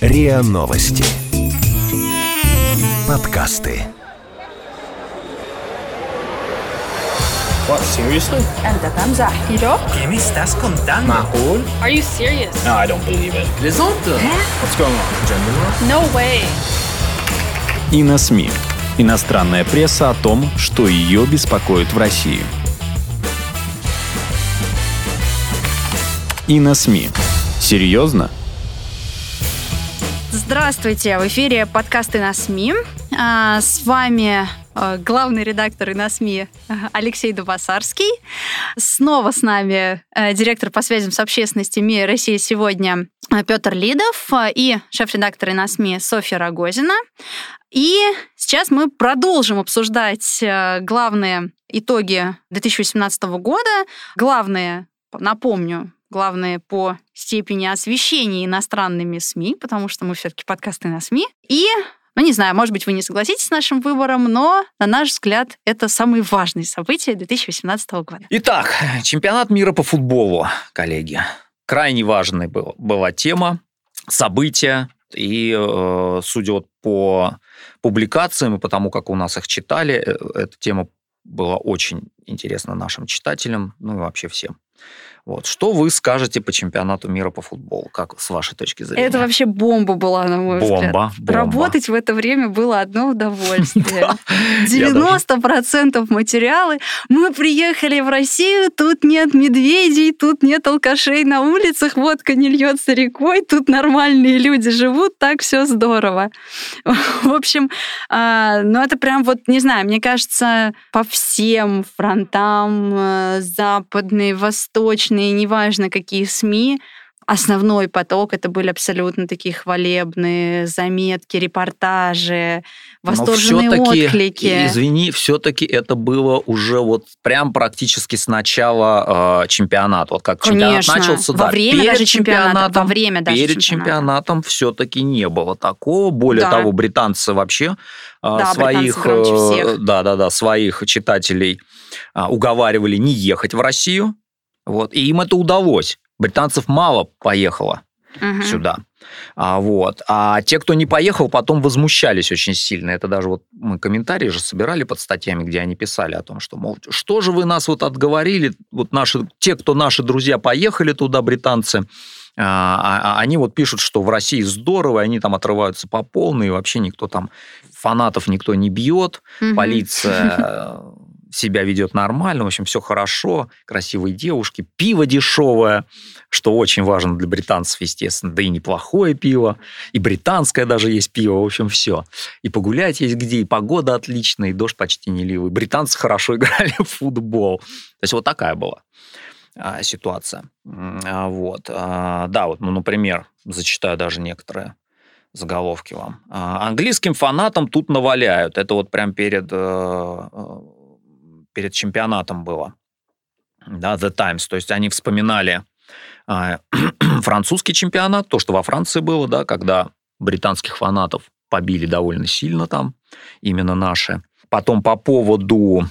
РИА Новости Подкасты What, seriously? Anda Hamza. Yo? ¿Qué me estás contando? Mahul? Are you serious? No, I don't believe it. Лизонта? What's going on? Gender war? No way. И на СМИ. Иностранная пресса о том, что ее беспокоит в России – И на СМИ. Серьезно? Здравствуйте, в эфире подкасты на СМИ. А, С вами э, главный редактор и на СМИ Алексей Дубасарский. Снова с нами э, директор по связям с общественностью МИА России сегодня Петр Лидов э, и шеф-редактор и на СМИ Софья Рогозина. И сейчас мы продолжим обсуждать главные итоги 2018 года. Главные, напомню, главные по степени освещения иностранными СМИ, потому что мы все-таки подкасты на СМИ. И, ну не знаю, может быть, вы не согласитесь с нашим выбором, но, на наш взгляд, это самые важные события 2018 года. Итак, чемпионат мира по футболу, коллеги. Крайне важной был, была тема, события. И, э, судя вот по публикациям и потому, как у нас их читали, э, эта тема была очень интересна нашим читателям, ну и вообще всем. Вот. Что вы скажете по чемпионату мира по футболу, как с вашей точки зрения? Это вообще бомба была, на мой взгляд. Бомба, бомба. Работать в это время было одно удовольствие. Я даже- 90% материалы. Мы приехали в Россию, тут нет медведей, тут нет алкашей на улицах, водка не льется рекой, тут нормальные люди живут, так все здорово. В общем, а, ну это прям вот, не знаю, мне кажется, по всем фронтам, э, западные, восточные, неважно какие СМИ, основной поток это были абсолютно такие хвалебные заметки, репортажи, Но восторженные всё-таки, отклики. Извини, все-таки это было уже вот прям практически с начала э, чемпионата. Вот как чемпионат Конечно. начался, Во да, время перед даже чемпионатом, во время даже перед чемпионата. чемпионатом все-таки не было такого. Более Да. того, британцы вообще э, Да, своих, э, да, да, да, своих читателей э, уговаривали не ехать в Россию. Вот, и им это удалось. Британцев мало поехало Мгм. сюда. А, вот. а те, кто не поехал, потом возмущались очень сильно. Это даже вот мы комментарии же собирали под статьями, где они писали о том, что, мол, что же вы нас вот отговорили, вот наши, те, кто наши друзья поехали туда, британцы, а, а- они вот пишут, что в России здорово, они там отрываются по полной, и вообще никто там, фанатов никто не бьет, Мгм. полиция себя ведет нормально, в общем, все хорошо, красивые девушки, пиво дешевое, что очень важно для британцев, естественно, да и неплохое пиво, и британское даже есть пиво, в общем, все. И погулять есть где, и погода отличная, и дождь почти не ливый. Британцы хорошо играли в футбол. То есть вот такая была а, ситуация. А, Вот. А, Да, вот, ну, например, зачитаю даже некоторые заголовки вам. Английским фанатам тут наваляют. Это вот прям перед, э, э, перед чемпионатом было. Да, The Times. То есть они вспоминали а, французский чемпионат, то, что во Франции было, да, когда британских фанатов побили довольно сильно там, именно наши. Потом по поводу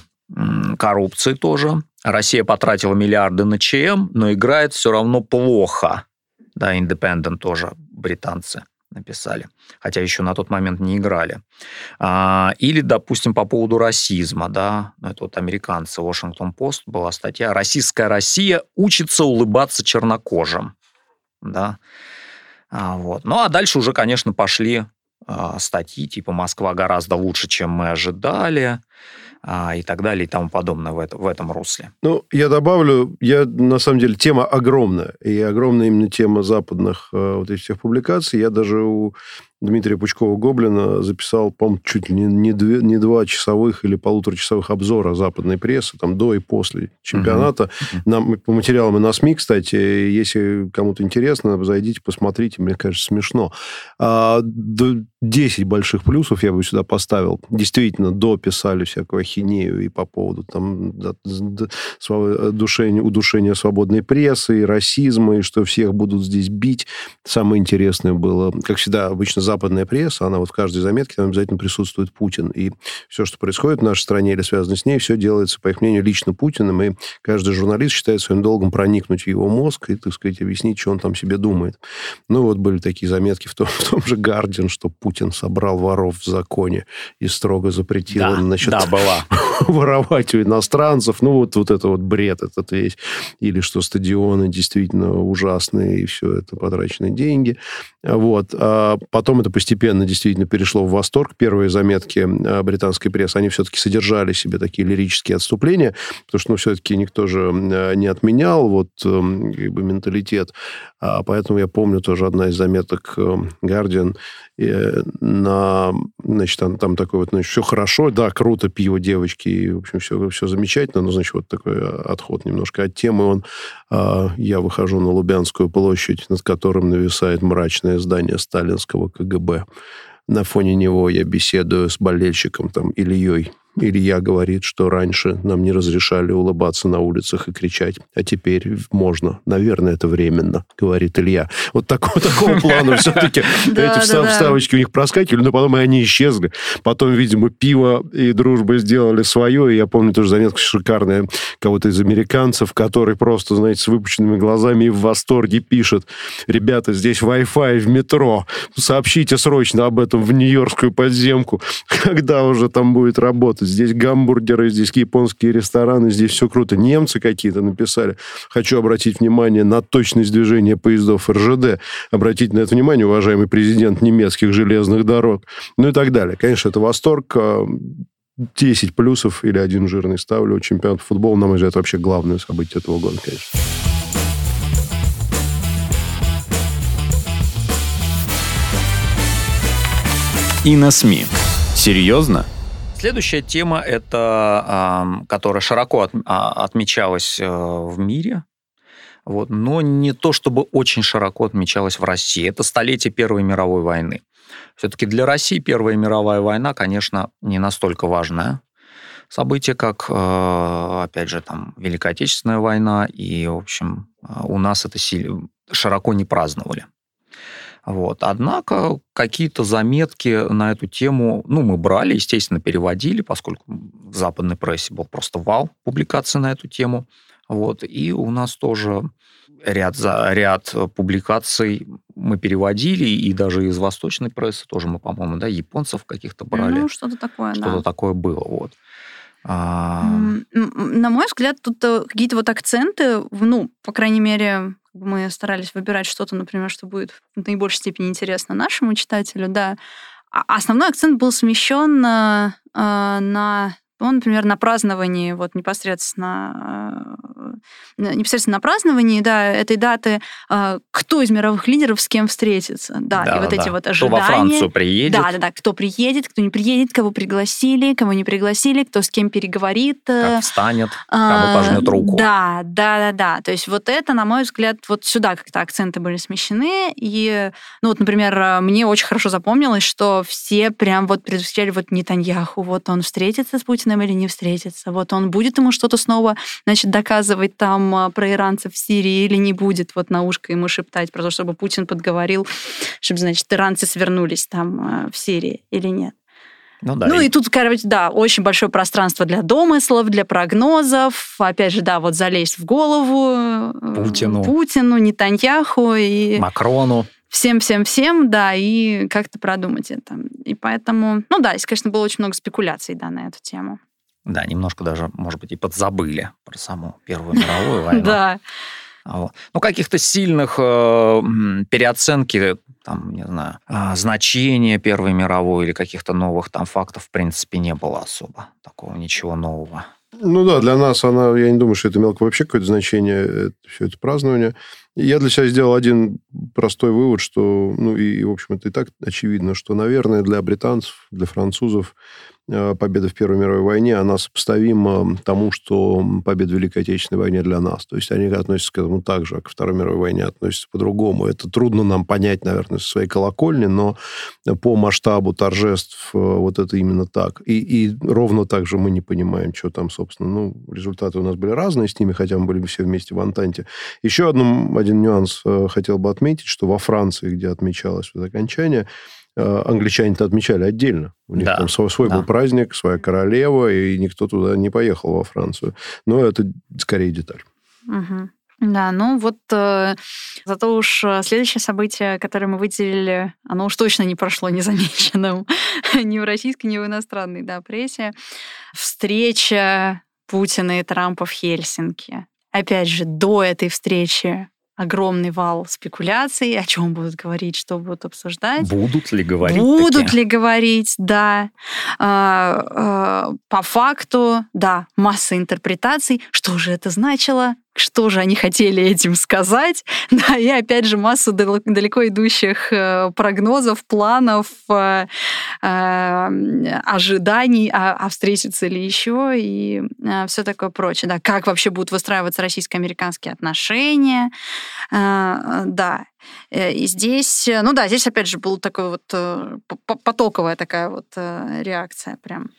коррупции тоже. Россия потратила миллиарды на ЧМ, но играет все равно плохо. Да, Independent тоже британцы написали, хотя еще на тот момент не играли. А, или, допустим, по поводу расизма, да, ну, это вот американцы, Washington Post была статья «Российская Россия учится улыбаться чернокожим», да, А, вот. Ну, а дальше уже, конечно, пошли а, статьи типа «Москва гораздо лучше, чем мы ожидали», и так далее, и тому подобное в, это- в этом русле. Ну, я добавлю, я на самом деле тема огромная, и огромная именно тема западных э, вот этих всех публикаций. Я даже у Дмитрия Пучкова-Гоблина записал, по-моему, чуть ли не, не, две- не два часовых или полуторачасовых обзора западной прессы, там, до и после чемпионата. Нам, по материалам и на СМИ, кстати, если кому-то интересно, зайдите, посмотрите, мне кажется, смешно. А, д- 10 больших плюсов я бы сюда поставил. Действительно, дописали всякую ахинею и по поводу там удушения, удушения свободной прессы, и расизма, и что всех будут здесь бить. Самое интересное было, как всегда, обычно западная пресса, она вот в каждой заметке там обязательно присутствует Путин. И все, что происходит в нашей стране или связано с ней, все делается, по их мнению, лично Путиным. И каждый журналист считает своим долгом проникнуть в его мозг и, так сказать, объяснить, что он там себе думает. Ну, вот были такие заметки в том, в том же «Гардиан», что Путин собрал воров в законе и строго запретил да, им, значит, да, была. воровать у иностранцев. Ну, вот, вот это вот бред этот весь. Или что стадионы действительно ужасные, и все это потраченные деньги. Вот. А потом это постепенно действительно перешло в восторг. Первые заметки а, британской прессы, они все-таки содержали себе такие лирические отступления, потому что, ну, все-таки никто же а, не отменял вот эм, как бы, менталитет. А поэтому я помню тоже одна из заметок Guardian э, на, значит, там, там такой вот, значит, все хорошо, да, круто, пиво, девочки, и, в общем, все, все замечательно, но, значит, вот такой отход немножко от темы. Он, я выхожу на Лубянскую площадь, над которым нависает мрачная здание сталинского КГБ. На фоне него я беседую с болельщиком там Ильей Илья говорит, что раньше нам не разрешали улыбаться на улицах и кричать, а теперь можно. Наверное, это временно, говорит Илья. Вот такого, такого плана все-таки эти вставочки у них проскакивали, но потом и они исчезли. Потом, видимо, пиво и дружба сделали свое. И я помню тоже заметка шикарная кого-то из американцев, который просто, знаете, с выпученными глазами и в восторге пишет. Ребята, здесь Wi-Fi в метро. Сообщите срочно об этом в Нью-Йоркскую подземку, когда уже там будет работать здесь гамбургеры, здесь японские рестораны, здесь все круто. Немцы какие-то написали. Хочу обратить внимание на точность движения поездов РЖД. Обратите на это внимание, уважаемый президент немецких железных дорог. Ну и так далее. Конечно, это восторг. 10 а, плюсов или один жирный ставлю. Чемпионат футбола, на мой взгляд, вообще главное событие этого года, конечно. И на СМИ. Серьезно? Следующая тема, это, которая широко от, а, отмечалась э, в мире, вот, но не то чтобы очень широко отмечалась в России. Это столетие Первой мировой войны. Все-таки для России Первая мировая война, конечно, не настолько важное событие, как, э, опять же, там, Великая Отечественная война, и, в общем, э, у нас это широко не праздновали. Вот. Однако какие-то заметки на эту тему, ну, мы брали, естественно, переводили, поскольку в западной прессе был просто вал публикаций на эту тему. Вот. И у нас тоже ряд, за, ряд публикаций мы переводили, и даже из восточной прессы тоже мы, по-моему, да, японцев каких-то брали. Ну, что-то такое, Что-то да. такое было, вот. А... На мой взгляд, тут э, какие-то вот акценты, ну, по крайней мере, мы старались выбирать что-то, например, что будет в наибольшей степени интересно нашему читателю, да. А основной акцент был смещен на, э, на ну, например, на праздновании вот непосредственно э, непосредственно на праздновании, да, этой даты, э, кто из мировых лидеров с кем встретится, да, да и вот да. эти вот ожидания. Кто во Францию приедет. Да, да, да, кто приедет, кто не приедет, кого пригласили, кого не пригласили, кто с кем переговорит. Э, как встанет, кому пожмет руку. Да, да, да, да. То есть вот это, на мой взгляд, вот сюда как-то акценты были смещены. И, ну вот, например, мне очень хорошо запомнилось, что все прям вот предвосхищали вот Нетаньяху, вот он встретится с Путиным или не встретится, вот он будет ему что-то снова, значит, доказывать там там про иранцев в Сирии или не будет вот на ушко ему шептать про то, чтобы Путин подговорил, чтобы, значит, иранцы свернулись там э, в Сирии или нет. Ну, да, ну и... и тут, короче, да, очень большое пространство для домыслов, для прогнозов. Опять же, да, вот залезть в голову э, Путину, Путину Нетаньяху и... Макрону. Всем-всем-всем, да, и как-то продумать это. И поэтому, ну да, здесь, конечно, было очень много спекуляций, да, на эту тему. Да, немножко даже, может быть, и подзабыли про саму Первую мировую войну. Да. Ну, каких-то сильных э, переоценки, там, не знаю, э, значения Первой мировой или каких-то новых там фактов, в принципе, не было особо. Такого ничего нового. Ну да, для нас она, я не думаю, что это имело вообще какое-то значение, это, все это празднование. Я для себя сделал один простой вывод, что, ну и, в общем, это и так очевидно, что, наверное, для британцев, для французов победа в Первой мировой войне, она сопоставима тому, что победа в Великой Отечественной войне для нас. То есть они относятся к этому так же, а к Второй мировой войне относятся по-другому. Это трудно нам понять, наверное, со своей колокольни, но по масштабу торжеств э, вот это именно так. И, и ровно так же мы не понимаем, что там, собственно, ну, результаты у нас были разные с ними, хотя мы были все вместе в Антанте. Еще одну, один нюанс э, хотел бы отметить, что во Франции, где отмечалось вот окончание, Э, англичане-то отмечали отдельно. У них да. там свой, свой да. был праздник, своя королева, и никто туда не поехал во Францию. Но это скорее деталь. Угу. Да, ну вот э, зато уж э, следующее событие, которое мы выделили, оно уж точно не прошло незамеченным ни в российской, ни в иностранной да, прессе. Встреча Путина и Трампа в Хельсинки. Опять же, до этой встречи огромный вал спекуляций, о чем будут говорить, что будут обсуждать. Будут ли говорить? Будут такие? ли говорить, да. А, а, по факту, да, масса интерпретаций. Что же это значило? Что же они хотели этим сказать. Да, и опять же массу далеко идущих э, прогнозов, планов, э, э, ожиданий, а, а встретится ли еще и все такое прочее. Да, как вообще будут выстраиваться российско-американские отношения. Да, и здесь, ну да, здесь опять же была такая вот потоковая такая вот реакция прям.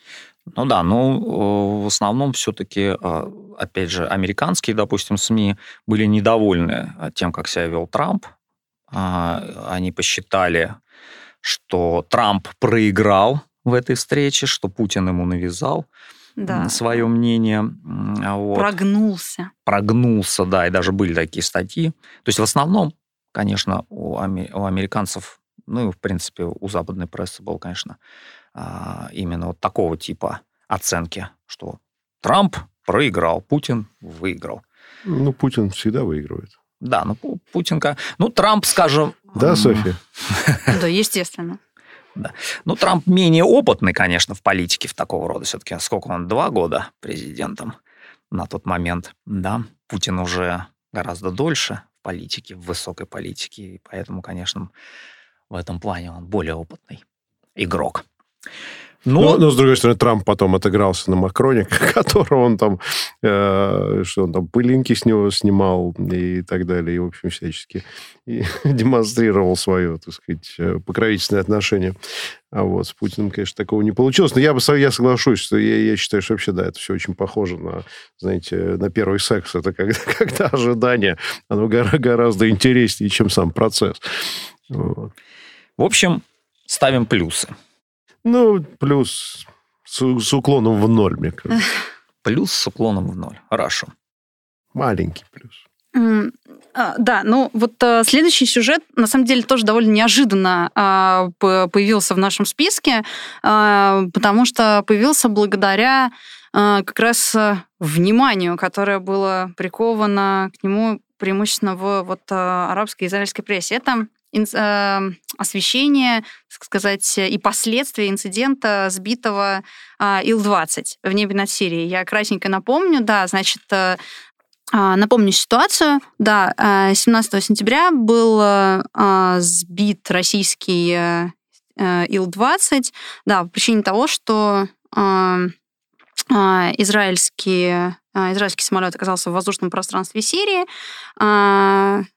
Ну да, ну в основном все-таки, а, опять же, американские, допустим, СМИ были недовольны тем, как себя вел Трамп. А, они посчитали, что Трамп проиграл в этой встрече, что Путин ему навязал да. свое мнение. Вот. Прогнулся. Прогнулся, да, и даже были такие статьи. То есть в основном, конечно, у, у американцев, ну и в принципе у западной прессы был, конечно, именно вот такого типа оценки, что Трамп проиграл, Путин выиграл. Ну, Путин всегда выигрывает. Да, ну, Путинка... Ну, Трамп, скажем... Да, Софья? Да, естественно. Да. Ну, Трамп менее опытный, конечно, в политике в такого рода. Все-таки сколько он? Два года президентом на тот момент. Да, Путин уже гораздо дольше в политике, в высокой политике. И поэтому, конечно, в этом плане он более опытный игрок. Но... Но, но, с другой стороны, Трамп потом отыгрался на Макроне, которого он там, э, что он там, пылинки с него снимал и так далее, и, в общем, всячески и демонстрировал свое, так сказать, э, покровительственное отношение. А вот с Путиным, конечно, такого не получилось. Но я бы я соглашусь, что я, я считаю, что вообще, да, это все очень похоже на, знаете, на первый секс. Это когда, когда ожидание, оно гораздо интереснее, чем сам процесс. Вот. В общем, ставим плюсы. Ну, плюс с, с уклоном в ноль, мне кажется. Плюс с уклоном в ноль. Хорошо. Маленький плюс. Mm, да, ну вот а, следующий сюжет на самом деле тоже довольно неожиданно а, появился в нашем списке, а, потому что появился благодаря как раз а, вниманию, которое было приковано к нему преимущественно в вот, а, арабской и израильской прессе. Это освещение, так сказать, и последствия инцидента сбитого а, Ил-20 в небе над Сирией. Я кратенько напомню, да, значит, э, а, Напомню ситуацию. Да, 17 э, сентября был э, сбит российский Ил-20, да, по причине того, что израильский, израильский самолет оказался в воздушном пространстве Сирии.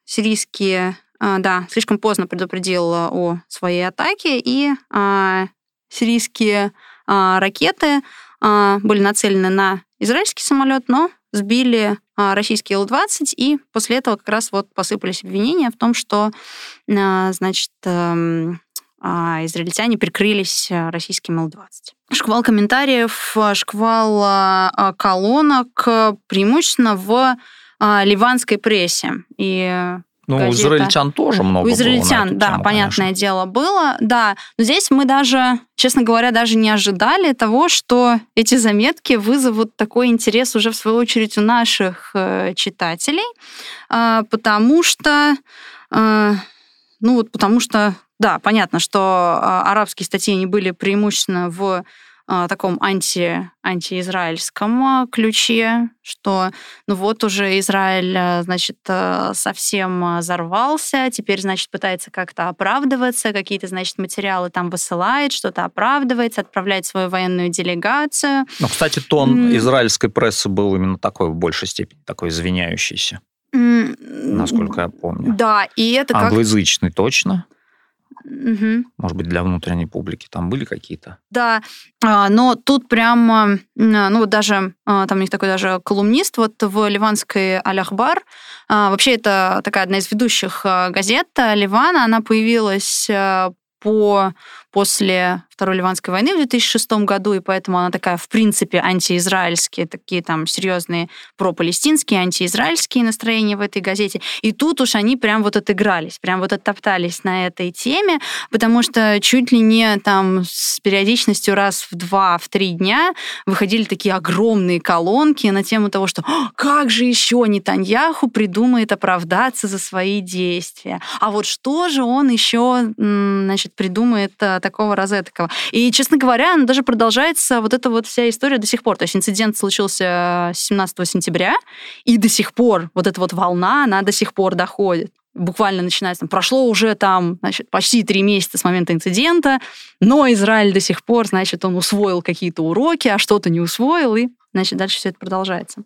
Сирийские а, да, слишком поздно предупредил о своей атаке, и а, сирийские а, ракеты были нацелены на израильский самолет, но сбили российский Л-20, и после этого как раз вот посыпались обвинения в том, что, значит, эм, израильтяне прикрылись российским Л-20. Шквал комментариев, шквал колонок преимущественно в ливанской прессе. И ну, газета. у израильтян тоже много У израильтян, было да, тему, понятное конечно. дело, было, да. Но здесь мы даже, честно говоря, даже не ожидали того, что эти заметки вызовут такой интерес уже, в свою очередь, у наших э, читателей, э, потому что, э, ну вот потому что, да, понятно, что э, арабские статьи, они были преимущественно в таком анти, антиизраильском ключе, что ну вот уже Израиль, э, значит, совсем взорвался, теперь, значит, пытается как-то оправдываться, какие-то, значит, материалы там высылает, что-то оправдывается, отправляет свою военную делегацию. Ну, кстати, тон mm. израильской прессы был именно такой, в большей степени, такой извиняющийся. Mm. Насколько я помню. Да, и это как... Англоязычный точно. Угу. Может быть, для внутренней публики там были какие-то? Да, а, но тут прям, ну, даже а, там у них такой даже колумнист вот в ливанской Аль-Ахбар. А, вообще, это такая одна из ведущих газет Ливана. Она появилась по после Второй Ливанской войны в 2006 году, и поэтому она такая, в принципе, антиизраильские, такие там серьезные пропалестинские, антиизраильские настроения в этой газете. И тут уж они прям вот отыгрались, прям вот оттоптались на этой теме, потому что чуть ли не там с периодичностью раз в два, в три дня выходили такие огромные колонки на тему того, что как же еще Нетаньяху придумает оправдаться за свои действия. А вот что же он еще, значит, придумает э, такого розетокого. И, честно говоря, она даже продолжается вот эта вот вся история до сих пор. То есть инцидент случился 17 сентября, и до сих пор вот эта вот волна, она до сих пор доходит буквально начинается, там, прошло уже там, значит, почти три месяца с момента инцидента, но Израиль до сих пор, значит, он усвоил какие-то уроки, а что-то не усвоил, и, значит, дальше все это продолжается.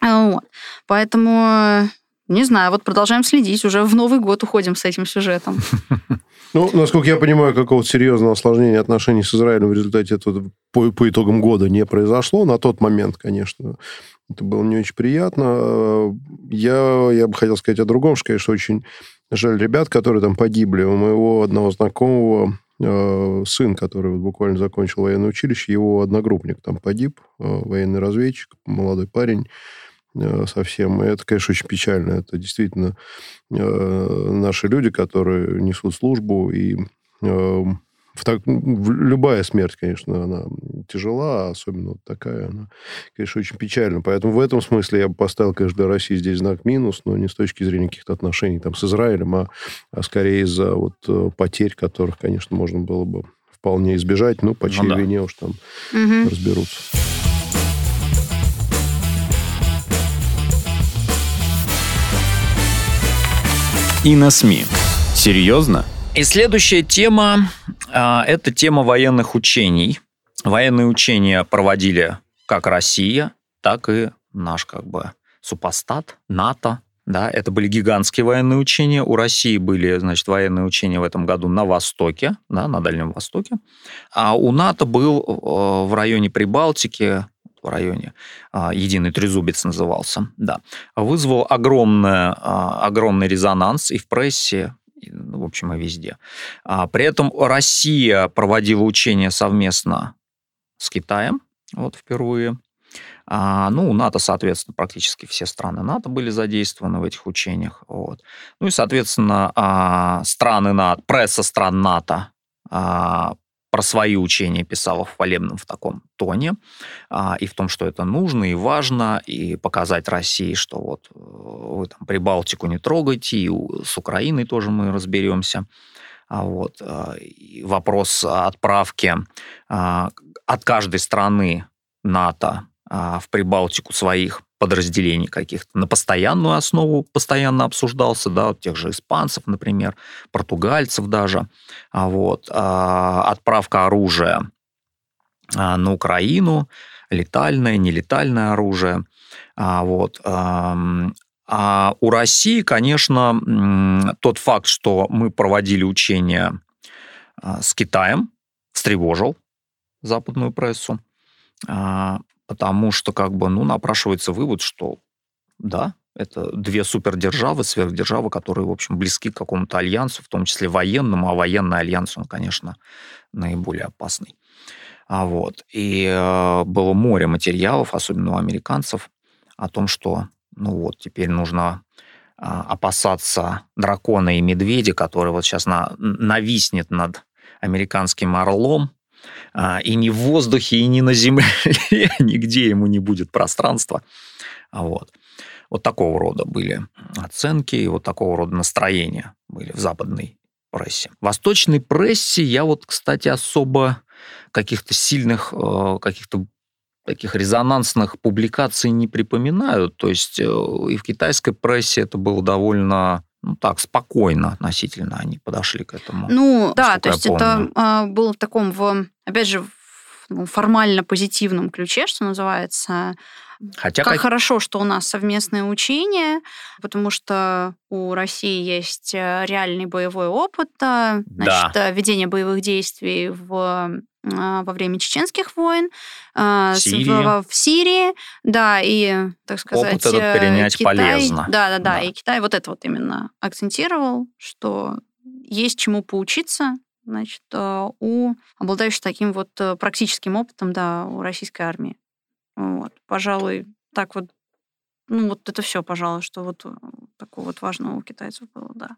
Вот. Поэтому, не знаю, вот продолжаем следить, уже в Новый год уходим с этим сюжетом. Ну, насколько я понимаю, какого-то серьезного осложнения отношений с Израилем в результате этого по, по итогам года не произошло. На тот момент, конечно, это было не очень приятно. Я, я бы хотел сказать о другом, что, конечно, очень жаль ребят, которые там погибли. У моего одного знакомого э, сын, который вот буквально закончил военное училище, его одногруппник там погиб, э, военный разведчик, молодой парень. Э, совсем. И это, конечно, очень печально. Это действительно э, наши люди, которые несут службу, и э, в так, в любая смерть, конечно, она тяжела, а особенно вот такая, она, конечно, очень печальна. Поэтому в этом смысле я бы поставил, конечно, для России здесь знак минус, но не с точки зрения каких-то отношений там с Израилем, а, а скорее из-за вот потерь, которых, конечно, можно было бы вполне избежать, но по чьей ну, да. вине уж там угу. разберутся. И на СМИ. Серьезно? И следующая тема а, это тема военных учений. Военные учения проводили как Россия, так и наш как бы супостат, НАТО. Да, это были гигантские военные учения. У России были, значит, военные учения в этом году на Востоке, да, на Дальнем Востоке. А у НАТО был э, в районе Прибалтики, в районе, а, единый трезубец назывался, да, вызвал огромное, а, огромный резонанс и в прессе, в общем, и везде. А, при этом Россия проводила учения совместно с Китаем, вот впервые. ну, НАТО, соответственно, практически все страны НАТО были задействованы в этих учениях. Вот. Ну и, соответственно, страны НАТО, пресса стран НАТО про свои учения писала в хвалебном в таком тоне, а, и в том, что это нужно и важно, и показать России, что вот э, вы там Прибалтику не трогайте, и с Украиной тоже мы разберемся. А вот. А, и вопрос отправки а, от каждой страны НАТО в Прибалтику своих подразделений каких-то на постоянную основу постоянно обсуждался, да, тех же испанцев, например, португальцев даже. А вот. А отправка оружия а, на Украину, летальное, нелетальное оружие. Вот. А у России, конечно, тот факт, что мы проводили учения с Китаем, встревожил западную прессу потому что как бы, ну, напрашивается вывод, что да, это две супердержавы, сверхдержавы, которые, в общем, близки к какому-то альянсу, в том числе военному, а военный альянс, он, конечно, наиболее опасный. А вот. И э, было море материалов, особенно у американцев, о том, что, ну вот, теперь нужно э, опасаться дракона и медведя, который вот сейчас на, нависнет над американским орлом, и ни в воздухе, и ни на земле, нигде ему не будет пространства. Вот. Вот такого рода были оценки и вот такого рода настроения были в западной прессе. В восточной прессе я вот, кстати, особо каких-то сильных, э, каких-то таких резонансных публикаций не припоминаю. То есть э, и в китайской прессе это было довольно ну так, спокойно относительно они подошли к этому. Ну, да, то есть это а, было в таком, в, опять же, в ну, формально позитивном ключе, что называется. Хотя как, как хорошо, что у нас совместное учение, потому что у России есть э, реальный боевой опыт, значит, да. ведение боевых действий в во время чеченских войн, а, в Сирии, в, в Сирии да, и, так сказать... Опыт этот перенять Китай, полезно. Да, да, да, да, и Китай вот это вот именно акцентировал, что есть чему поучиться, значит, э, у обладающих таким вот э, практическим опытом, да, у российской армии. Вот, пожалуй, так вот, ну вот это все, пожалуй, что вот э, такого вот важного у китайцев было, да.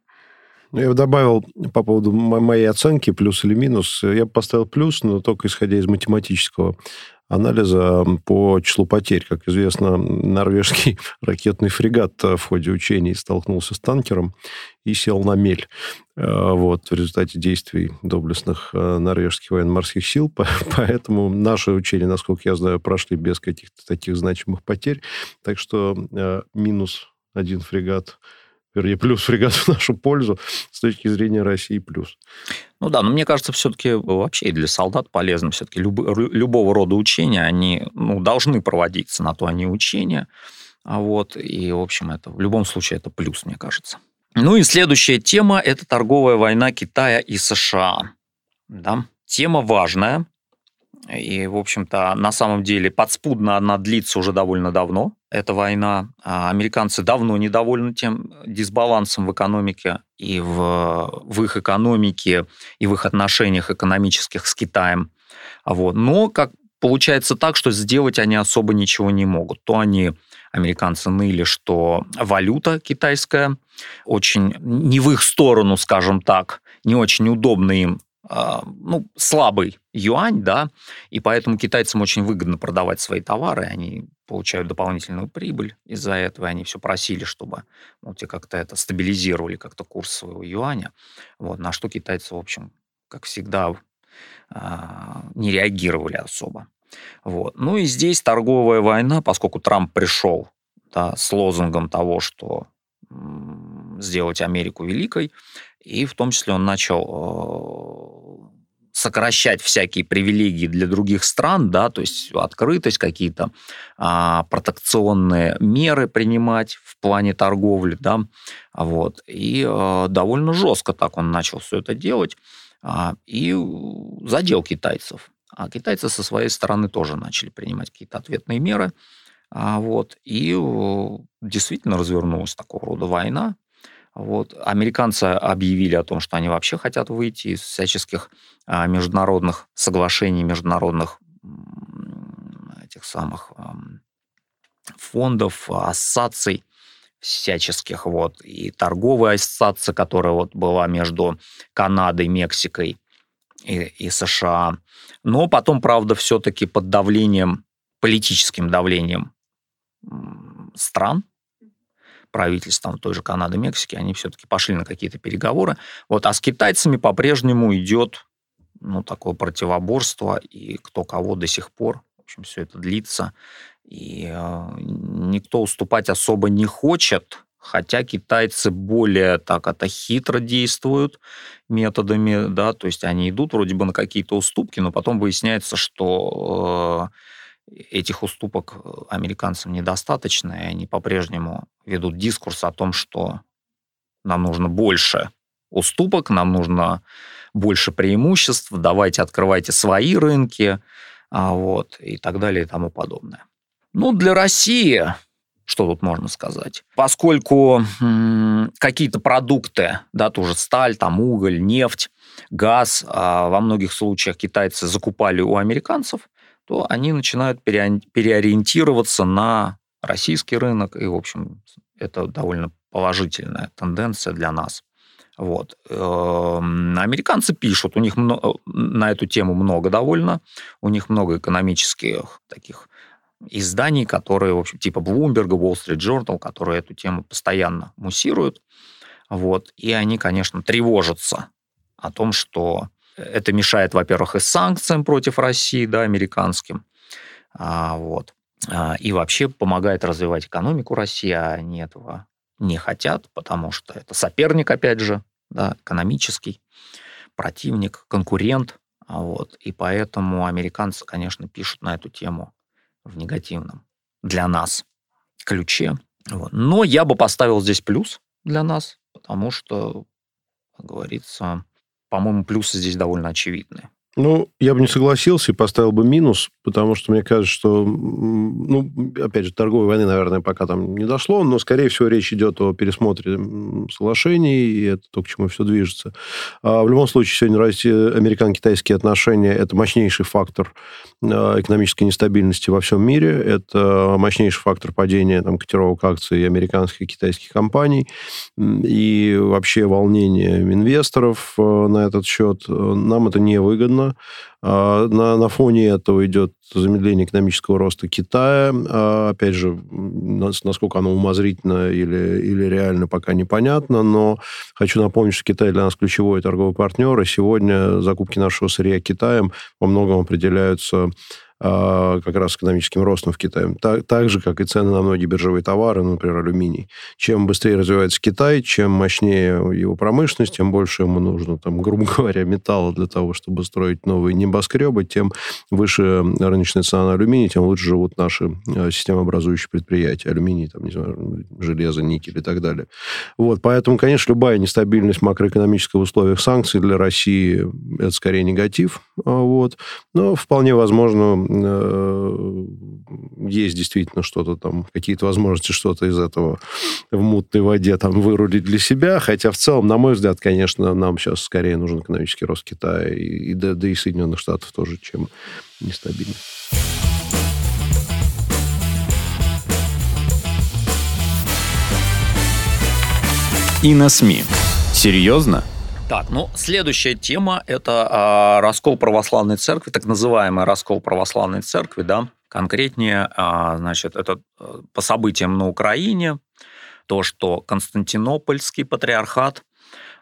Ну, я бы добавил по поводу моей оценки, плюс или минус. Я бы поставил плюс, но только исходя из математического анализа по числу потерь. Как известно, норвежский ракетный фрегат в ходе учений столкнулся с танкером и сел на мель. Э, вот, в результате действий доблестных э, норвежских военно-морских сил. Поэтому наши учения, насколько я знаю, прошли без каких-то таких значимых потерь. Так что э, минус один фрегат вернее, плюс фрегат в нашу пользу с точки зрения России плюс. Ну да, но мне кажется, все-таки вообще и для солдат полезно. Все-таки люб, любого рода учения, они ну, должны проводиться, на то они учения. А вот, и, в общем, это в любом случае это плюс, мне кажется. Ну и следующая тема – это торговая война Китая и США. Да? Тема важная, и, в общем-то, на самом деле подспудно она длится уже довольно давно, эта война. А американцы давно недовольны тем дисбалансом в экономике и в, в их экономике, и в их отношениях экономических с Китаем. Вот. Но как получается так, что сделать они особо ничего не могут. То они, американцы, ныли, что валюта китайская очень не в их сторону, скажем так, не очень удобно им ну, слабый юань, да, и поэтому китайцам очень выгодно продавать свои товары, они получают дополнительную прибыль из-за этого, и они все просили, чтобы ну, те как-то это стабилизировали как-то курс своего юаня, вот, на что китайцы, в общем, как всегда, а, не реагировали особо. Вот. Ну и здесь торговая война, поскольку Трамп пришел да, с лозунгом того, что сделать Америку великой, и в том числе он начал э, сокращать всякие привилегии для других стран, да, то есть открытость, какие-то а, протекционные меры принимать в плане торговли, да, вот, и а, довольно жестко так он начал все это делать, а, и задел китайцев. А китайцы со своей стороны тоже начали принимать какие-то ответные меры, а, вот, и действительно развернулась такого рода война, вот. Американцы объявили о том, что они вообще хотят выйти из всяческих а, международных соглашений, международных этих самых фондов, ассоциаций всяческих, вот, и торговая ассоциация, которая вот была между Канадой, Мексикой и, и США. Но потом, правда, все-таки под давлением, политическим давлением стран, правительством той же Канады, Мексики, они все-таки пошли на какие-то переговоры. Вот, а с китайцами по-прежнему идет ну, такое противоборство, и кто кого до сих пор. В общем, все это длится. И э, никто уступать особо не хочет, хотя китайцы более так это хитро действуют методами, да, то есть они идут вроде бы на какие-то уступки, но потом выясняется, что э, этих уступок э, американцам недостаточно, и они по-прежнему ведут дискурс о том, что нам нужно больше уступок, нам нужно больше преимуществ, давайте открывайте свои рынки, а, вот, и так далее и тому подобное. Ну, для России, что тут можно сказать? Поскольку м- какие-то продукты, да, тоже сталь, там уголь, нефть, газ, а во многих случаях китайцы закупали у американцев, то они начинают переориентироваться на российский рынок, и, в общем, это довольно положительная тенденция для нас. Вот. Эм, американцы пишут, у них на эту тему много довольно, у них много экономических таких изданий, которые, в общем, типа Bloomberg, Wall Street Journal, которые эту тему постоянно муссируют. Вот. И они, конечно, тревожатся о том, что это мешает, во-первых, и санкциям против России, да, американским. А, вот. А, и вообще помогает развивать экономику России, а они этого не хотят, потому что это соперник, опять же, да, экономический, противник, конкурент. А вот. И поэтому американцы, конечно, пишут на эту тему в негативном для нас ключе. Вот. Но я бы поставил здесь плюс для нас, потому что, как говорится, по-моему, плюсы здесь довольно очевидны. Ну, я бы не согласился и поставил бы минус, потому что мне кажется, что, ну, опять же, торговой войны, наверное, пока там не дошло, но, скорее всего, речь идет о пересмотре соглашений, и это то, к чему все движется. А в любом случае, сегодня американо-китайские отношения – это мощнейший фактор а, экономической нестабильности во всем мире, это мощнейший фактор падения там, котировок акций американских и китайских компаний, и вообще волнение инвесторов э, на этот счет. Нам это невыгодно, а, на, на фоне этого идет замедление экономического роста Китая. А, опять же, насколько оно умозрительно или, или реально, пока непонятно. Но хочу напомнить, что Китай для нас ключевой торговый партнер. И сегодня закупки нашего сырья Китаем во многом определяются как раз экономическим ростом в Китае. Так, так же, как и цены на многие биржевые товары, например, алюминий. Чем быстрее развивается Китай, чем мощнее его промышленность, тем больше ему нужно, там, грубо говоря, металла для того, чтобы строить новые небоскребы, тем выше рыночная цена на алюминий, тем лучше живут наши а, системообразующие предприятия. Алюминий, там, не знаю, железо, никель и так далее. Вот, поэтому, конечно, любая нестабильность макроэкономическая в условиях санкций для России – это скорее негатив. А, вот. Но вполне возможно есть действительно что-то там, какие-то возможности что-то из этого в мутной воде там вырулить для себя, хотя в целом, на мой взгляд, конечно, нам сейчас скорее нужен экономический рост Китая и, и да, да и Соединенных Штатов тоже, чем нестабильность. И на СМИ. Серьезно? Так, ну, следующая тема – это а, раскол православной церкви, так называемый раскол православной церкви, да, конкретнее, а, значит, это э, по событиям на Украине, то, что Константинопольский патриархат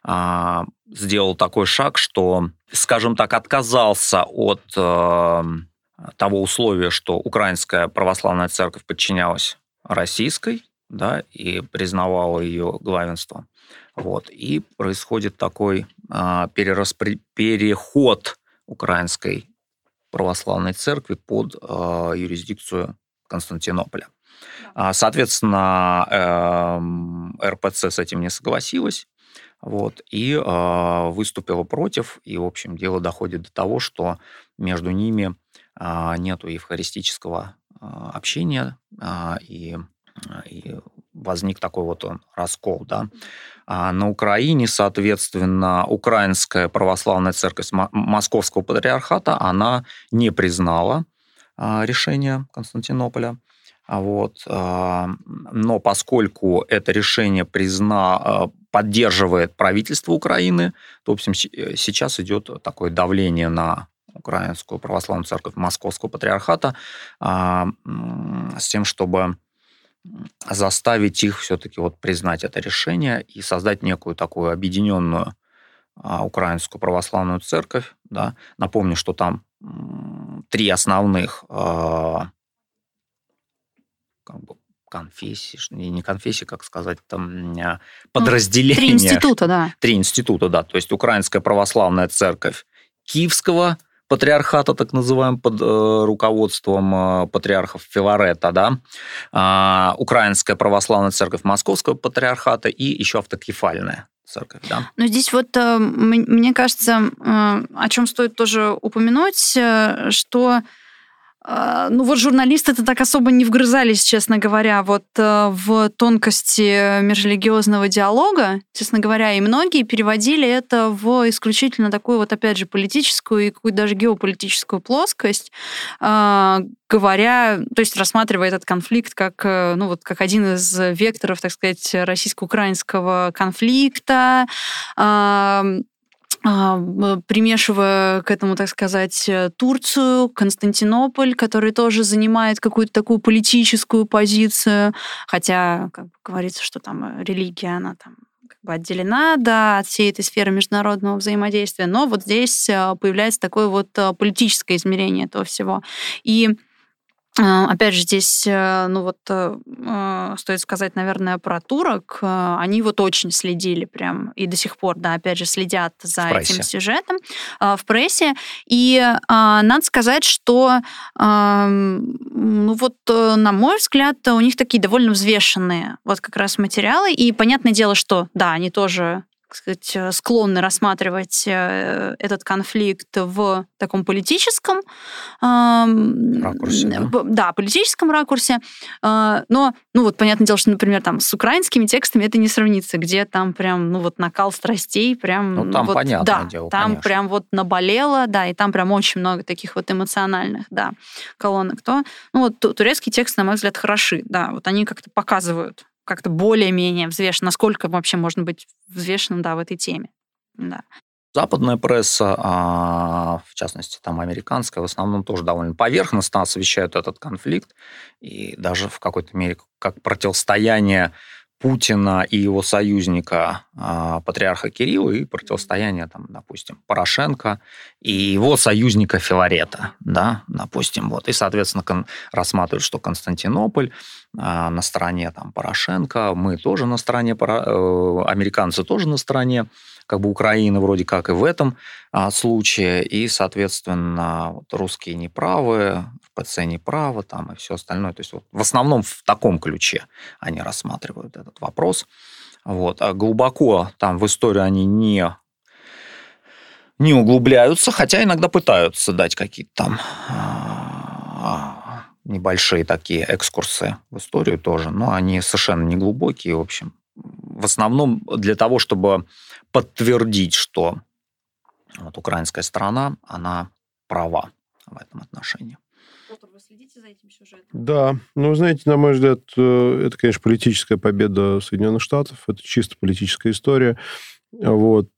а, сделал такой шаг, что, скажем так, отказался от а, того условия, что украинская православная церковь подчинялась российской, да, и признавала ее главенство. Вот. И происходит такой а, перераспри... переход украинской православной церкви под а, юрисдикцию Константинополя. А, соответственно, э, РПЦ с этим не согласилась вот, и э, выступила против. И, в общем, дело доходит до того, что между ними э, нет евхаристического э, общения, э, и, и возник такой вот раскол. Да. А на Украине, соответственно, Украинская православная церковь Московского патриархата, она не признала а, решение Константинополя. А вот. А, но поскольку это решение призна, поддерживает правительство Украины, то, в общем, сейчас идет такое давление на Украинскую православную церковь Московского патриархата с тем, чтобы заставить их все-таки вот признать это решение и создать некую такую объединенную а, украинскую православную церковь. Да. Напомню, что там три основных а, как бы, конфессии, не конфессии, как сказать, там а, подразделения. Три института, да. Три института, да. То есть Украинская православная церковь Киевского патриархата, так называемым, под э, руководством э, патриархов Филарета, да, э, Украинская православная церковь Московского патриархата и еще автокефальная церковь, да. Но здесь вот, э, мне кажется, э, о чем стоит тоже упомянуть, э, что ну вот журналисты-то так особо не вгрызались, честно говоря, вот э, в тонкости межрелигиозного диалога, честно говоря, и многие переводили это в исключительно такую вот, опять же, политическую и какую-то даже геополитическую плоскость, а, говоря, то есть рассматривая этот конфликт как, э, ну вот, как один из векторов, так сказать, российско-украинского конфликта, а, примешивая к этому, так сказать, э, Турцию, Константинополь, который тоже занимает какую-то такую политическую позицию, хотя, как говорится, что там э, религия, она там как бы отделена да, от всей этой сферы международного взаимодействия, но вот здесь э, появляется такое вот политическое измерение этого всего. И а, опять же, здесь, э, ну вот, э, э, стоит сказать, наверное, про турок. Они вот очень следили прям, и до сих пор, да, опять же, следят за этим сюжетом в прессе. И надо сказать, что, ну вот, на мой взгляд, у них такие довольно взвешенные вот как раз материалы. И понятное дело, что, да, они тоже сказать, э, склонны рассматривать э, этот конфликт в таком политическом ракурсе. Да, да политическом ракурсе. А, но, ну вот, понятное дело, что, например, там с украинскими текстами это не сравнится, где там прям, ну вот накал страстей прям... Ну там вот, понятное да, дело, там конечно. прям вот наболело, да, и там прям очень много таких вот эмоциональных, да, колонок. То, ну вот турецкий текст, на мой взгляд, хороши, да, вот они как-то показывают как-то более-менее взвешен, насколько вообще можно быть взвешенным, да, в этой теме. Да. Западная пресса, а, в частности, там американская, в основном тоже довольно поверхностно освещают этот конфликт, и даже в какой-то мере как противостояние Путина и его союзника э, патриарха Кирилла и противостояние, там, допустим, Порошенко и его союзника Филарета, да, допустим, вот. И, соответственно, кон- рассматривают, что Константинополь э, на стороне там, Порошенко, мы тоже на стороне, э, американцы тоже на стороне как бы Украины вроде как и в этом а, случае, и, соответственно, вот русские неправы, РПЦ неправы там и все остальное. То есть вот в основном в таком ключе они рассматривают этот вопрос. Вот. А глубоко там в историю они не не углубляются, хотя иногда пытаются дать какие-то там а, небольшие такие экскурсы в историю тоже, но они совершенно не глубокие, в общем. В основном для того, чтобы подтвердить, что вот украинская сторона, она права в этом отношении. Вы следите за этим сюжетом? Да, ну, знаете, на мой взгляд, э, это, конечно, политическая победа Соединенных Штатов, это чисто политическая история. Вот.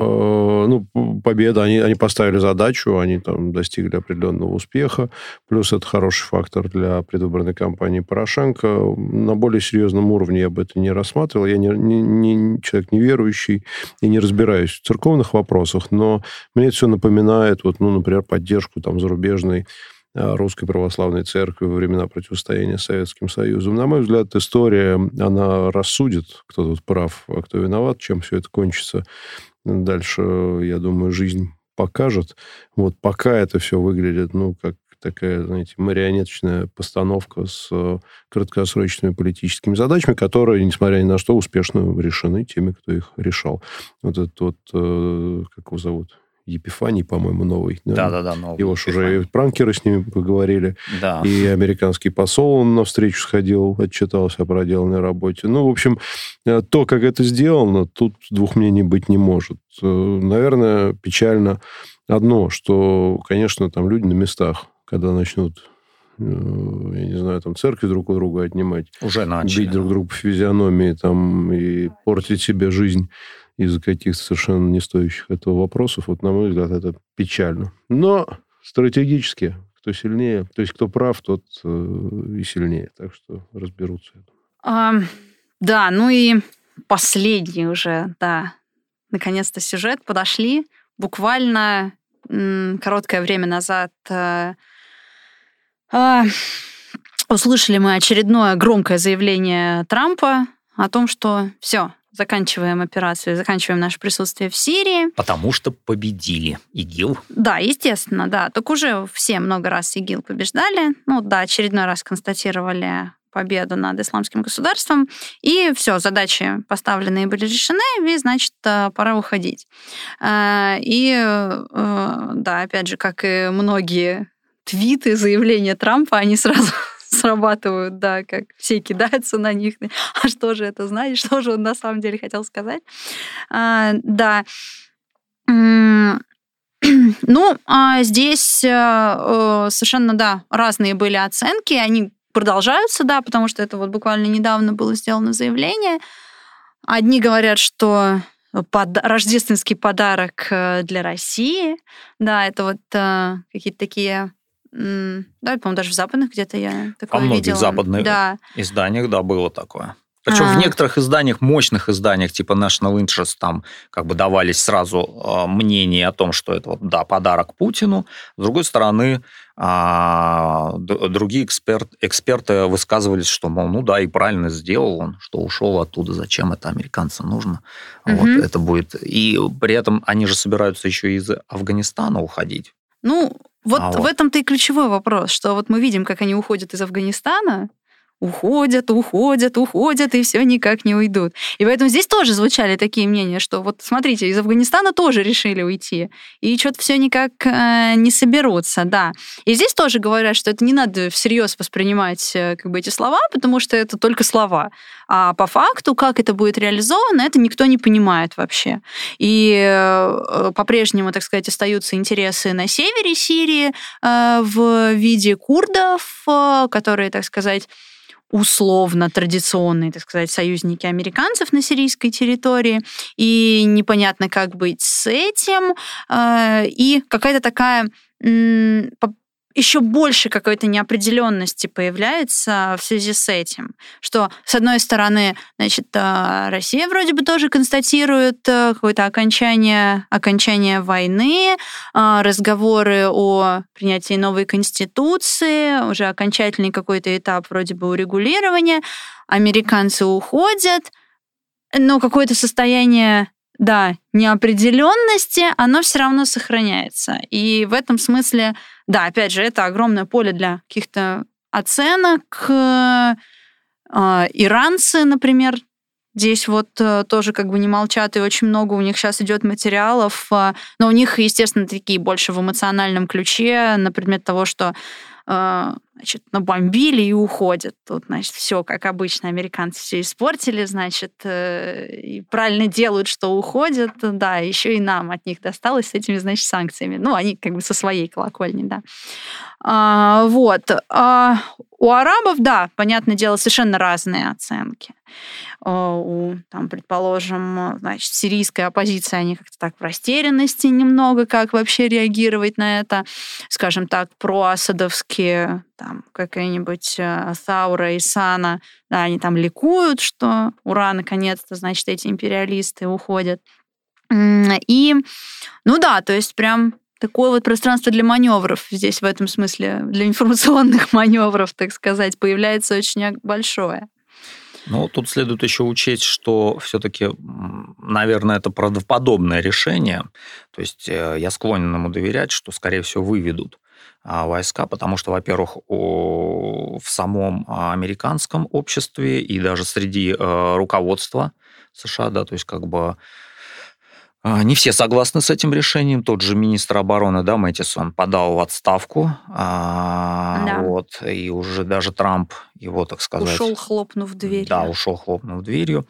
Э, ну, победа, они, они поставили задачу, они там достигли определенного успеха, плюс это хороший фактор для предвыборной кампании Порошенко. На более серьезном уровне я бы это не рассматривал. Я не, не, не человек неверующий и не разбираюсь в церковных вопросах, но мне это все напоминает, вот, ну, например, поддержку там зарубежной э, русской православной церкви во времена противостояния Советским Союзом. На мой взгляд, история, она рассудит, кто тут прав, а кто виноват, чем все это кончится. Дальше, я думаю, жизнь покажет. Вот пока это все выглядит, ну, как такая, знаете, марионеточная постановка с э, краткосрочными политическими задачами, которые, несмотря ни на что, успешно решены теми, кто их решал. Вот этот вот, э, как его зовут, Епифаний, по-моему, новый. Да-да-да, новый. Его же уже и пранкеры с ними поговорили. Да. И американский посол, он на встречу сходил, отчитался о проделанной работе. Ну, в общем, э, то, как это сделано, тут двух мнений быть не может. Э, наверное, печально одно, что, конечно, там люди на местах, когда начнут э, я не знаю, там церкви друг у друга отнимать. Уже начали. Бить друг друга по физиономии там, и портить себе жизнь из-за каких-то совершенно не стоящих этого вопросов, вот, на мой взгляд, это печально. Но стратегически, кто сильнее, то есть кто прав, тот э, и сильнее. Так что разберутся. А, да, ну и последний уже, да, наконец-то сюжет подошли. Буквально м, короткое время назад э, э, услышали мы очередное громкое заявление Трампа о том, что все, заканчиваем операцию, заканчиваем наше присутствие в Сирии. Потому что победили ИГИЛ. Да, естественно, да. Так уже все много раз ИГИЛ побеждали. Ну да, очередной раз констатировали победу над исламским государством. И все, задачи поставленные были решены, и, значит, э, пора уходить. Э, и, э, да, опять же, как и многие твиты, заявления Трампа, они сразу срабатывают, да, как все кидаются на них. А что же это значит? Что же он на самом деле хотел сказать? А, да. Ну, а здесь э, э, совершенно, да, разные были оценки, они продолжаются, да, потому что это вот буквально недавно было сделано заявление. Одни говорят, что под, рождественский подарок э, для России, да, это вот какие-то такие да, по-моему, даже в западных где-то я такое Во многих видела. западных да. изданиях, да, было такое. Причем А. в некоторых изданиях, мощных изданиях, типа National Interest, там как бы давались сразу э, мнения о том, что это вот, да, подарок Путину. С другой стороны, а, другие эксперт, эксперты высказывались, что, мол, ну да, и правильно сделал он, что ушел оттуда, зачем это американцам нужно. Вот Мгм. это будет. И при этом они же собираются еще из Афганистана уходить. Ну, вот А в вот. этом-то и ключевой вопрос, что вот мы видим, как они уходят из Афганистана, уходят, уходят, уходят, и все никак не уйдут. И поэтому здесь тоже звучали такие мнения, что вот смотрите, из Афганистана тоже решили уйти, и что-то все никак э, не соберутся, да. И здесь тоже говорят, что это не надо всерьез воспринимать э, как бы эти слова, потому что это только слова. А по факту, как это будет реализовано, это никто не понимает вообще. И э, по-прежнему, так сказать, остаются интересы на севере Сирии э, в виде курдов, э, которые, так сказать, условно традиционные, так сказать, союзники американцев на сирийской территории, и непонятно, как быть с этим, и какая-то такая еще больше какой-то неопределенности появляется в связи с этим, что, с одной стороны, значит, э, Россия вроде бы тоже констатирует э, какое-то окончание, окончание войны, э, разговоры о принятии новой конституции, уже окончательный какой-то этап вроде бы урегулирования, американцы уходят, но какое-то состояние да, неопределенности, оно все равно сохраняется. И в этом смысле, да, опять же, это огромное поле для каких-то оценок. Э, Иранцы, например, Здесь вот э, тоже как бы не молчат, и очень много у них сейчас идет материалов, э, но у них, естественно, такие больше в эмоциональном ключе на предмет того, что э, значит, набомбили и уходят. Тут, значит, все как обычно, американцы все испортили, значит, э, и правильно делают, что уходят, да, еще и нам от них досталось с этими, значит, санкциями. Ну, они как бы со своей колокольни, да. А, вот. А у арабов, да, понятное дело, совершенно разные оценки. А, У, там, предположим, значит, сирийской оппозиции, они как-то так в растерянности немного, как вообще реагировать на это. Скажем так, проасадовские, там, какая-нибудь э, Саура и Сана, да, они там ликуют, что ура, наконец-то, значит, эти империалисты уходят. И, ну да, то есть прям такое вот пространство для маневров здесь в этом смысле, для информационных маневров, так сказать, появляется очень большое. Ну, тут следует еще учесть, что все-таки, наверное, это правдоподобное решение. То есть э, я склонен ему доверять, что, скорее всего, выведут а, войска, потому что, во-первых, в самом а, американском обществе и даже среди э, руководства США, да, то есть как бы не все согласны с этим решением. Тот же министр обороны, да, Мэттисон, подал в отставку. а, Да. Вот, и уже даже Трамп его, так сказать... Ушел, хлопнув дверью. Да, ушел, хлопнув дверью.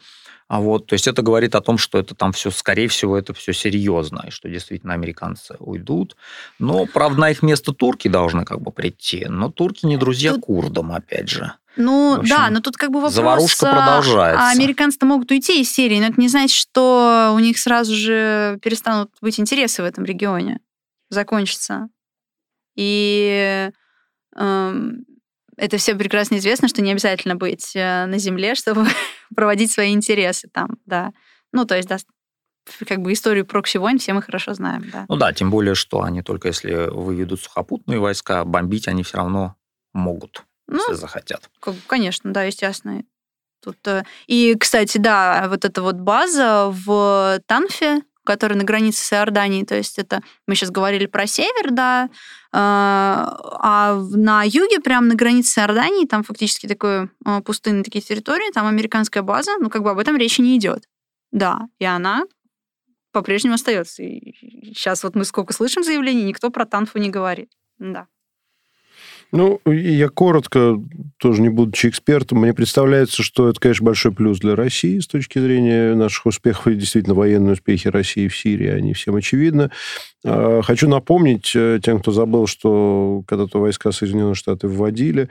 А вот, то есть это говорит о том, что это там все, скорее всего, это все серьезно, и что действительно американцы уйдут. Но, правда, на их место турки должны как бы прийти. Но турки не друзья Тут- курдам, опять же. Ну общем, да, но тут как бы вопрос... заварушка а, продолжается. А американцы-то могут уйти из Сирии, но это не значит, что у них сразу же перестанут быть интересы в этом регионе. Закончатся. И эм, это все прекрасно известно, что не обязательно быть э, на земле, чтобы проводить свои интересы там, да. Ну, то есть, да, как бы историю прокси-войн все мы хорошо знаем, да. Ну да, тем более, что они только если выведут сухопутные войска, бомбить они все равно могут, Ну, если захотят. Конечно, да, естественно. Тут, э, и, кстати, да, вот эта вот база в Танфе, которая на границе с Иорданией, то есть это, мы сейчас говорили про север, да, э, а на юге, прямо на границе с Иорданией, там фактически такое э, пустынные такие территории, там американская база, ну, как бы об этом речи не идет. Да, и она по-прежнему остается. И сейчас вот мы сколько слышим заявлений, никто про Танфу не говорит. Да. Ну, я коротко, тоже не будучи экспертом, мне представляется, что это, конечно, большой плюс для России с точки зрения наших успехов. И действительно, военные успехи России в Сирии, они всем очевидны. А, Хочу напомнить э, тем, кто забыл, что когда-то войска Соединенных Штатов вводили,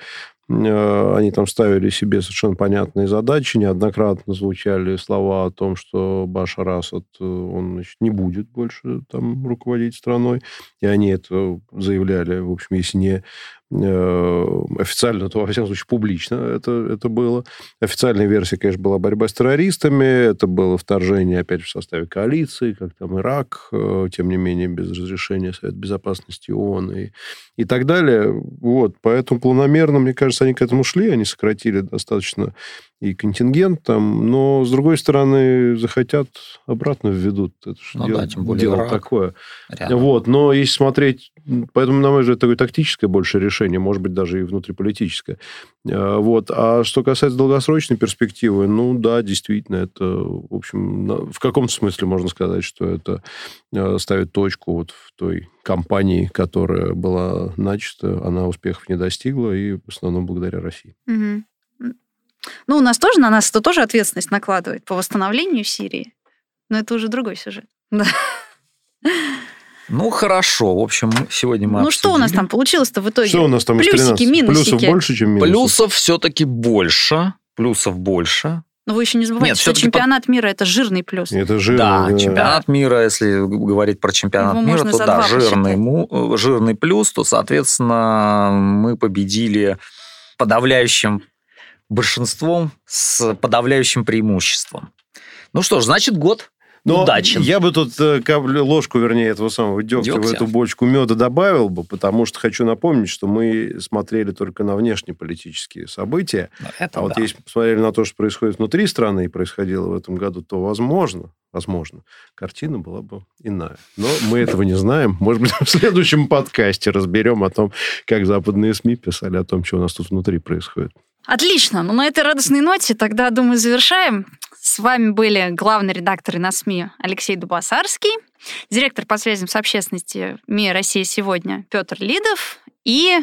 Э, они там ставили себе совершенно понятные задачи, неоднократно звучали слова о том, что Башар Асад, э, он значит, не будет больше там руководить страной. И они это заявляли, в общем, если не Э, официально, то, во всяком случае, публично это, это было. Официальная версия, конечно, была борьба с террористами, это было вторжение, опять в составе коалиции, как там Ирак, э, тем не менее, без разрешения Совета Безопасности ООН и, и так далее. Вот, поэтому планомерно, мне кажется, они к этому шли, они сократили достаточно и контингент там, но, с другой стороны, захотят, обратно введут. Это ну, дело, да, тем более дело Ирак. такое. Рядом. Вот, но если смотреть, поэтому, на мой взгляд, такое тактическое больше решение, может быть, даже и внутриполитическое. Э, вот. А что касается долгосрочной перспективы, ну да, действительно, это, в общем, в каком-то смысле можно сказать, что это э, ставит точку вот в той кампании, которая была начата, она успехов не достигла, и в основном благодаря России. Угу. Ну, у нас тоже, на нас это тоже ответственность накладывает по восстановлению Сирии. Но это уже другой сюжет. Да. Ну, хорошо. В общем, сегодня мы Ну, что у нас обсудили. там получилось-то в итоге? Что у нас там Плюсики, 13? минусики. Плюсов больше, чем минусов? Плюсов все-таки больше. Плюсов больше. Но вы еще не забывайте, Нет, что чемпионат мира это жирный плюс. Это жирно. Да, чемпионат мира, если говорить про чемпионат Его мира, то да, жирный, му- э, жирный плюс, то, соответственно, мы победили подавляющим большинством с подавляющим преимуществом. Ну что ж, значит, год Но удачен. я бы тут э, каплю, ложку, вернее, этого самого дегтя, в Дегтя. эту бочку меда добавил бы, потому что хочу напомнить, что мы смотрели только на внешнеполитические события. Ну, это А вот да. если посмотрели на то, что происходит внутри страны и происходило в этом году, то, возможно, возможно, картина была бы иная. Но мы этого не знаем. Может быть, в следующем подкасте разберем о том, как западные СМИ писали о том, что у нас тут внутри происходит. Отлично. Ну, на этой радостной ноте тогда, думаю, завершаем. С вами были главный редактор на СМИ Алексей Дубасарский, директор по связям с общественностью МИА Россия сегодня Петр Лидов и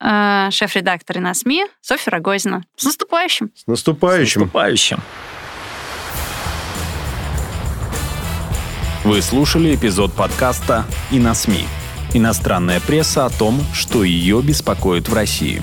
э, шеф-редактор на СМИ Софья Рогозина. С наступающим! С наступающим! С наступающим. Вы слушали эпизод подкаста «И на СМИ». Иностранная пресса о том, что ее беспокоит в России.